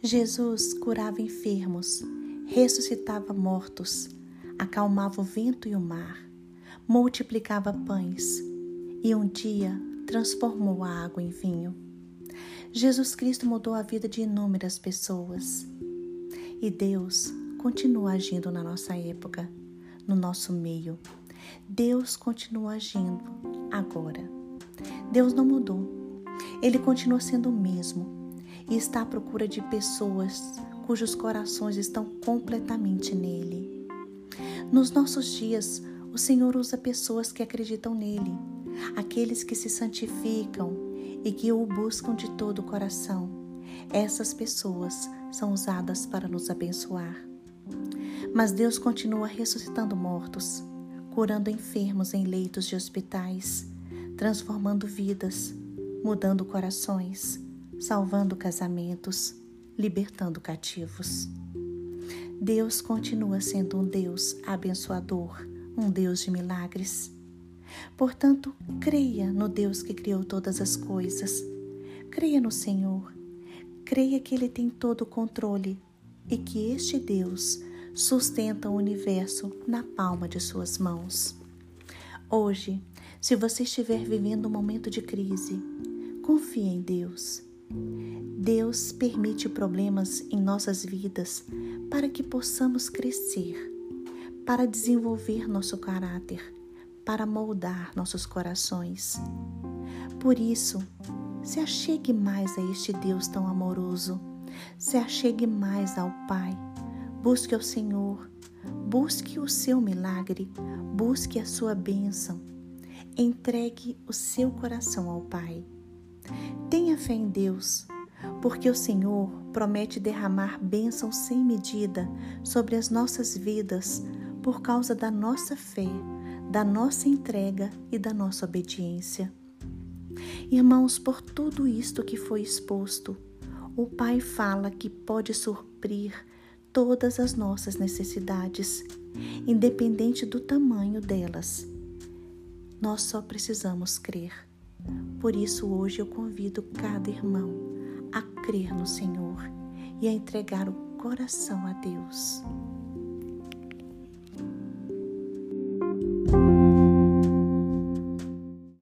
Jesus curava enfermos, ressuscitava mortos, acalmava o vento e o mar, multiplicava pães e um dia transformou a água em vinho. Jesus Cristo mudou a vida de inúmeras pessoas e Deus continua agindo na nossa época, no nosso meio. Deus continua agindo agora. Deus não mudou. Ele continua sendo o mesmo e está à procura de pessoas cujos corações estão completamente nele. Nos nossos dias, o Senhor usa pessoas que acreditam nele, aqueles que se santificam e que o buscam de todo o coração. Essas pessoas são usadas para nos abençoar. Mas Deus continua ressuscitando mortos, curando enfermos em leitos de hospitais, transformando vidas, mudando corações, salvando casamentos, libertando cativos. Deus continua sendo um Deus abençoador, um Deus de milagres. Portanto, creia no Deus que criou todas as coisas. Creia no Senhor. Creia que Ele tem todo o controle e que este Deus sustenta o universo na palma de suas mãos. Hoje, se você estiver vivendo um momento de crise, confie em Deus. Deus permite problemas em nossas vidas para que possamos crescer, para desenvolver nosso caráter, para moldar nossos corações. Por isso, se achegue mais a este Deus tão amoroso, se achegue mais ao Pai Busque ao Senhor, busque o seu milagre, busque a sua bênção. Entregue o seu coração ao Pai. Tenha fé em Deus, porque o Senhor promete derramar bênção sem medida sobre as nossas vidas por causa da nossa fé, da nossa entrega e da nossa obediência. Irmãos, por tudo isto que foi exposto, o Pai fala que pode suprir todas as nossas necessidades, independente do tamanho delas. Nós só precisamos crer. Por isso, hoje eu convido cada irmão a crer no Senhor e a entregar o coração a Deus.